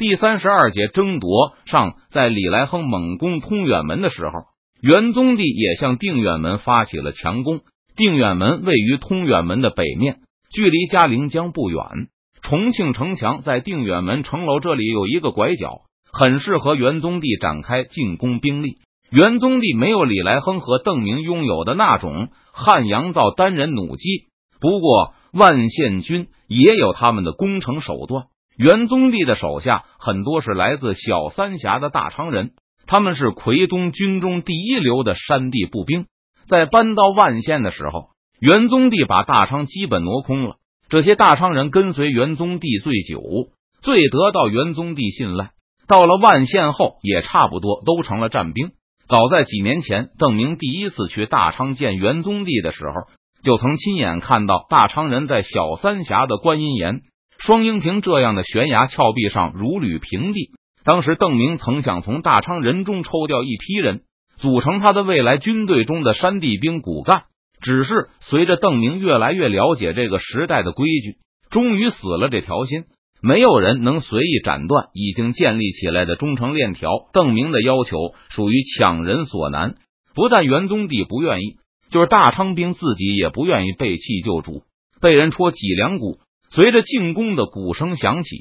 第三十二节争夺上，在李来亨猛攻通远门的时候，元宗帝也向定远门发起了强攻。定远门位于通远门的北面，距离嘉陵江不远。重庆城墙在定远门城楼这里有一个拐角，很适合元宗帝展开进攻兵力。元宗帝没有李来亨和邓明拥有的那种汉阳造单人弩机，不过万县军也有他们的攻城手段。元宗帝的手下很多是来自小三峡的大昌人，他们是奎东军中第一流的山地步兵。在搬到万县的时候，元宗帝把大昌基本挪空了。这些大昌人跟随元宗帝最久，最得到元宗帝信赖。到了万县后，也差不多都成了战兵。早在几年前，邓明第一次去大昌见元宗帝的时候，就曾亲眼看到大昌人在小三峡的观音岩、双鹰坪这样的悬崖峭壁上如履平地。当时，邓明曾想从大昌人中抽调一批人，组成他的未来军队中的山地兵骨干。只是随着邓明越来越了解这个时代的规矩，终于死了这条心。没有人能随意斩断已经建立起来的忠诚链条。邓明的要求属于强人所难，不但元宗帝不愿意，就是大昌兵自己也不愿意背弃旧主，被人戳脊梁骨。随着进攻的鼓声响起，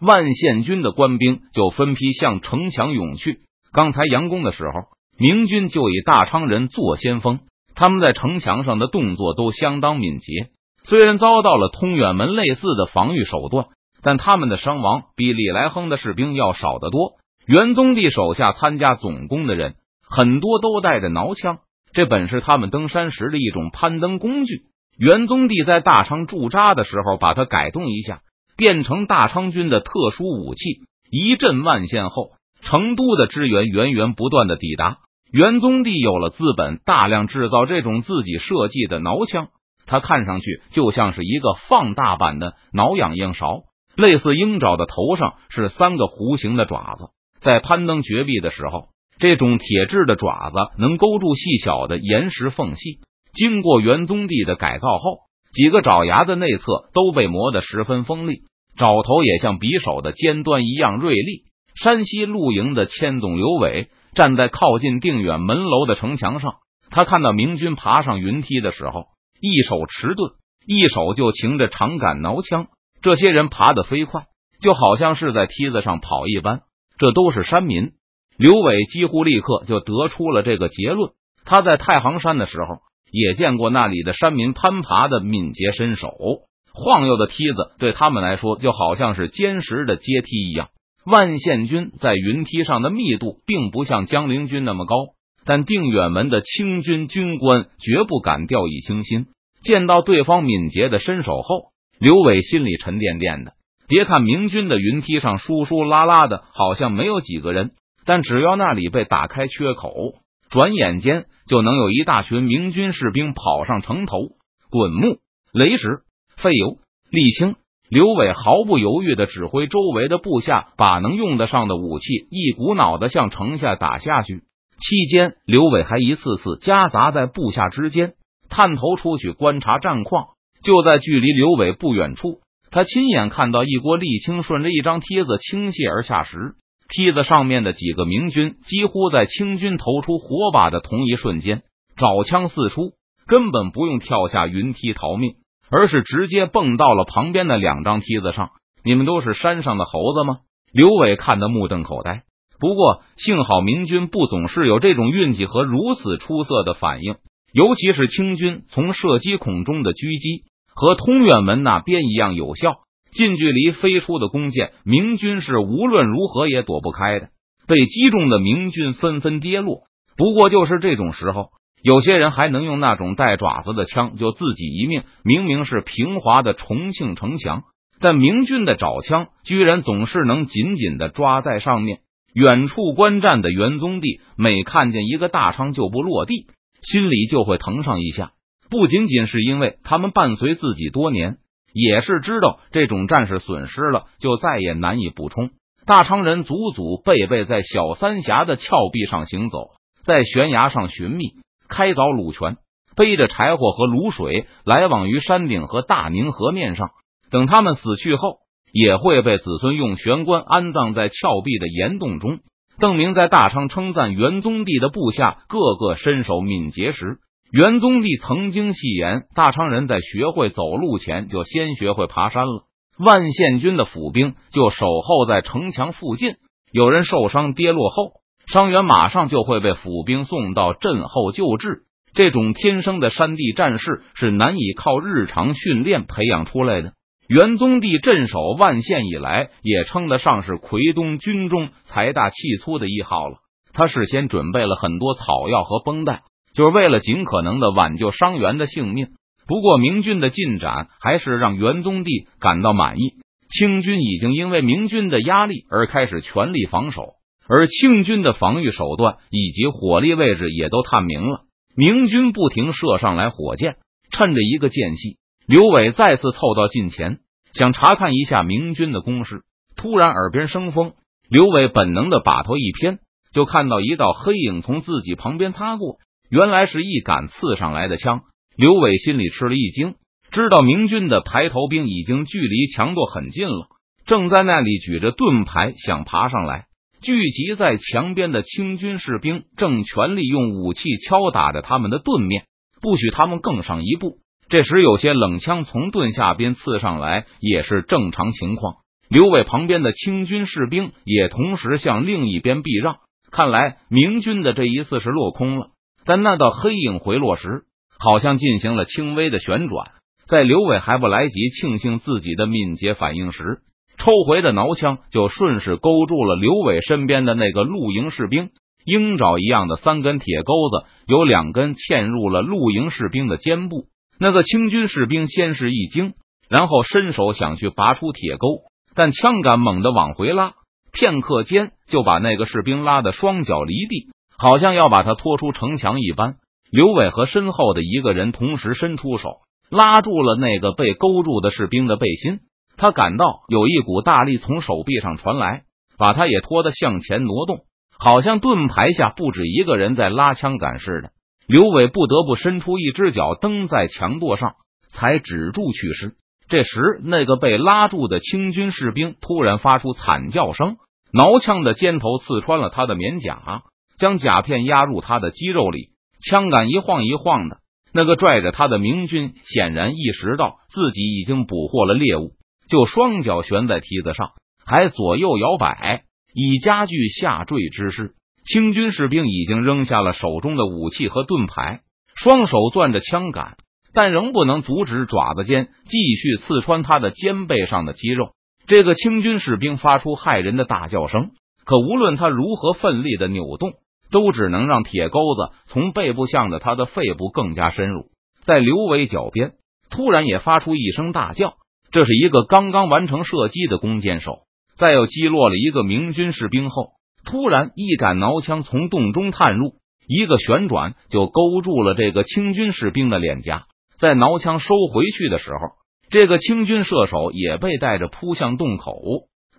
万县军的官兵就分批向城墙涌去。刚才佯攻的时候，明军就以大昌人做先锋。他们在城墙上的动作都相当敏捷，虽然遭到了通远门类似的防御手段，但他们的伤亡比李来亨的士兵要少得多。元宗帝手下参加总攻的人很多都带着挠枪，这本是他们登山时的一种攀登工具。元宗帝在大昌驻扎的时候，把它改动一下，变成大昌军的特殊武器。一阵万县后，成都的支援源源不断的抵达。元宗帝有了资本，大量制造这种自己设计的挠枪。它看上去就像是一个放大版的挠痒痒勺，类似鹰爪的头上是三个弧形的爪子。在攀登绝壁的时候，这种铁质的爪子能勾住细小的岩石缝隙。经过元宗帝的改造后，几个爪牙的内侧都被磨得十分锋利，爪头也像匕首的尖端一样锐利。山西露营的千总刘伟。站在靠近定远门楼的城墙上，他看到明军爬上云梯的时候，一手持盾，一手就擎着长杆挠枪。这些人爬得飞快，就好像是在梯子上跑一般。这都是山民。刘伟几乎立刻就得出了这个结论。他在太行山的时候，也见过那里的山民攀爬的敏捷身手，晃悠的梯子对他们来说就好像是坚实的阶梯一样。万县军在云梯上的密度并不像江陵军那么高，但定远门的清军军官绝不敢掉以轻心。见到对方敏捷的身手后，刘伟心里沉甸甸的。别看明军的云梯上疏疏拉拉的，好像没有几个人，但只要那里被打开缺口，转眼间就能有一大群明军士兵跑上城头。滚木、雷石、废油、沥青。刘伟毫不犹豫的指挥周围的部下，把能用得上的武器一股脑的向城下打下去。期间，刘伟还一次次夹杂在部下之间，探头出去观察战况。就在距离刘伟不远处，他亲眼看到一锅沥青顺着一张梯子倾泻而下时，梯子上面的几个明军几乎在清军投出火把的同一瞬间，爪枪四出，根本不用跳下云梯逃命。而是直接蹦到了旁边的两张梯子上。你们都是山上的猴子吗？刘伟看得目瞪口呆。不过幸好明军不总是有这种运气和如此出色的反应，尤其是清军从射击孔中的狙击和通远门那边一样有效。近距离飞出的弓箭，明军是无论如何也躲不开的。被击中的明军纷纷跌落。不过就是这种时候。有些人还能用那种带爪子的枪救自己一命。明明是平滑的重庆城墙，但明军的爪枪居然总是能紧紧的抓在上面。远处观战的元宗帝每看见一个大昌就不落地，心里就会疼上一下。不仅仅是因为他们伴随自己多年，也是知道这种战士损失了就再也难以补充。大昌人祖祖辈辈在小三峡的峭壁上行走，在悬崖上寻觅。开凿卤泉，背着柴火和卤水来往于山顶和大宁河面上。等他们死去后，也会被子孙用玄棺安葬在峭壁的岩洞中。邓明在大昌称赞元宗帝的部下个个身手敏捷时，元宗帝曾经戏言：大昌人在学会走路前，就先学会爬山了。万县军的府兵就守候在城墙附近，有人受伤跌落后，伤员马上就会被府兵送到阵后救治。这种天生的山地战士是难以靠日常训练培养出来的。元宗帝镇守万县以来，也称得上是奎东军中财大气粗的一号了。他事先准备了很多草药和绷带，就是为了尽可能的挽救伤员的性命。不过，明军的进展还是让元宗帝感到满意。清军已经因为明军的压力而开始全力防守，而清军的防御手段以及火力位置也都探明了。明军不停射上来火箭，趁着一个间隙。刘伟再次凑到近前，想查看一下明军的攻势。突然，耳边生风，刘伟本能的把头一偏，就看到一道黑影从自己旁边擦过。原来是一杆刺上来的枪。刘伟心里吃了一惊，知道明军的排头兵已经距离强垛很近了，正在那里举着盾牌想爬上来。聚集在墙边的清军士兵正全力用武器敲打着他们的盾面，不许他们更上一步。这时，有些冷枪从盾下边刺上来，也是正常情况。刘伟旁边的清军士兵也同时向另一边避让。看来明军的这一次是落空了。但那道黑影回落时，好像进行了轻微的旋转。在刘伟还不来及庆幸自己的敏捷反应时，抽回的挠枪就顺势勾住了刘伟身边的那个露营士兵。鹰爪一样的三根铁钩子，有两根嵌入了露营士兵的肩部。那个清军士兵先是一惊，然后伸手想去拔出铁钩，但枪杆猛地往回拉，片刻间就把那个士兵拉得双脚离地，好像要把他拖出城墙一般。刘伟和身后的一个人同时伸出手，拉住了那个被勾住的士兵的背心。他感到有一股大力从手臂上传来，把他也拖得向前挪动，好像盾牌下不止一个人在拉枪杆似的。刘伟不得不伸出一只脚蹬在墙垛上，才止住去势。这时，那个被拉住的清军士兵突然发出惨叫声，挠枪的尖头刺穿了他的棉甲，将甲片压入他的肌肉里。枪杆一晃一晃的，那个拽着他的明军显然意识到自己已经捕获了猎物，就双脚悬在梯子上，还左右摇摆，以加剧下坠之势。清军士兵已经扔下了手中的武器和盾牌，双手攥着枪杆，但仍不能阻止爪子尖继续刺穿他的肩背上的肌肉。这个清军士兵发出骇人的大叫声，可无论他如何奋力的扭动，都只能让铁钩子从背部向着他的肺部更加深入。在刘伟脚边，突然也发出一声大叫，这是一个刚刚完成射击的弓箭手，在又击落了一个明军士兵后。突然，一杆挠枪从洞中探入，一个旋转就勾住了这个清军士兵的脸颊。在挠枪收回去的时候，这个清军射手也被带着扑向洞口。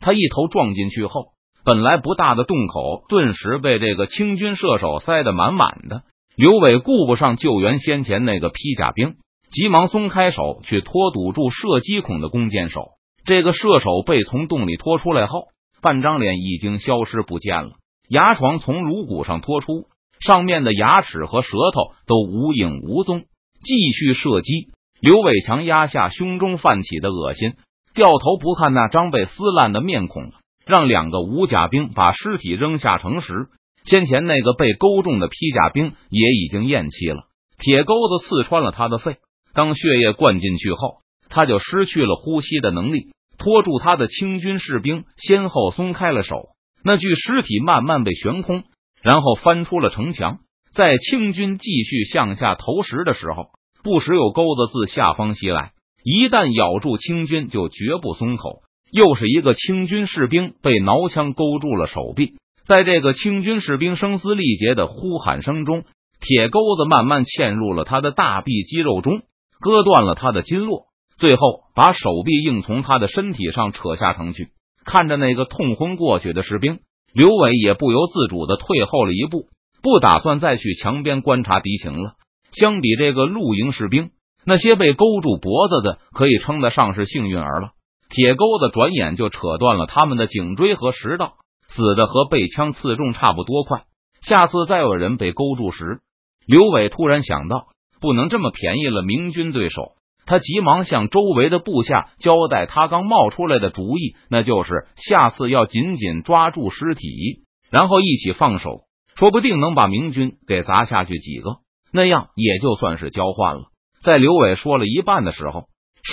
他一头撞进去后，本来不大的洞口顿时被这个清军射手塞得满满的。刘伟顾不上救援先前那个披甲兵，急忙松开手去拖堵住射击孔的弓箭手。这个射手被从洞里拖出来后。半张脸已经消失不见了，牙床从颅骨上拖出，上面的牙齿和舌头都无影无踪。继续射击，刘伟强压下胸中泛起的恶心，掉头不看那张被撕烂的面孔，让两个武甲兵把尸体扔下城时，先前那个被勾中的披甲兵也已经咽气了，铁钩子刺穿了他的肺，当血液灌进去后，他就失去了呼吸的能力。拖住他的清军士兵先后松开了手，那具尸体慢慢被悬空，然后翻出了城墙。在清军继续向下投石的时候，不时有钩子自下方袭来，一旦咬住清军，就绝不松口。又是一个清军士兵被挠枪勾住了手臂，在这个清军士兵声嘶力竭的呼喊声中，铁钩子慢慢嵌入了他的大臂肌肉中，割断了他的经络。最后，把手臂硬从他的身体上扯下城去。看着那个痛昏过去的士兵，刘伟也不由自主的退后了一步，不打算再去墙边观察敌情了。相比这个露营士兵，那些被勾住脖子的可以称得上是幸运儿了。铁钩子转眼就扯断了他们的颈椎和食道，死的和被枪刺中差不多快。下次再有人被勾住时，刘伟突然想到，不能这么便宜了明军对手。他急忙向周围的部下交代，他刚冒出来的主意，那就是下次要紧紧抓住尸体，然后一起放手，说不定能把明军给砸下去几个，那样也就算是交换了。在刘伟说了一半的时候。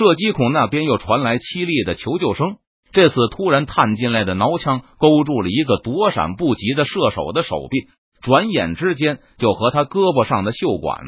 射击孔那边又传来凄厉的求救声。这次突然探进来的挠枪勾住了一个躲闪不及的射手的手臂，转眼之间就和他胳膊上的袖管、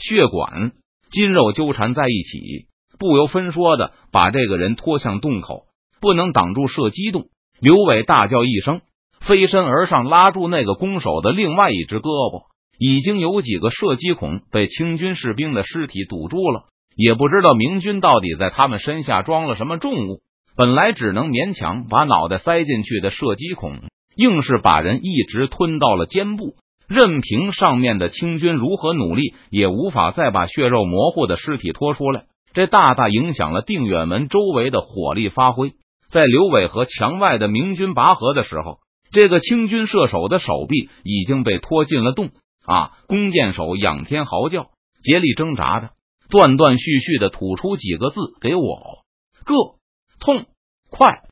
血管、筋肉纠缠在一起，不由分说的把这个人拖向洞口。不能挡住射击洞，刘伟大叫一声，飞身而上，拉住那个弓手的另外一只胳膊。已经有几个射击孔被清军士兵的尸体堵住了。也不知道明军到底在他们身下装了什么重物，本来只能勉强把脑袋塞进去的射击孔，硬是把人一直吞到了肩部。任凭上面的清军如何努力，也无法再把血肉模糊的尸体拖出来。这大大影响了定远门周围的火力发挥。在刘伟和墙外的明军拔河的时候，这个清军射手的手臂已经被拖进了洞。啊！弓箭手仰天嚎叫，竭力挣扎着。断断续续的吐出几个字给我：“个痛快。”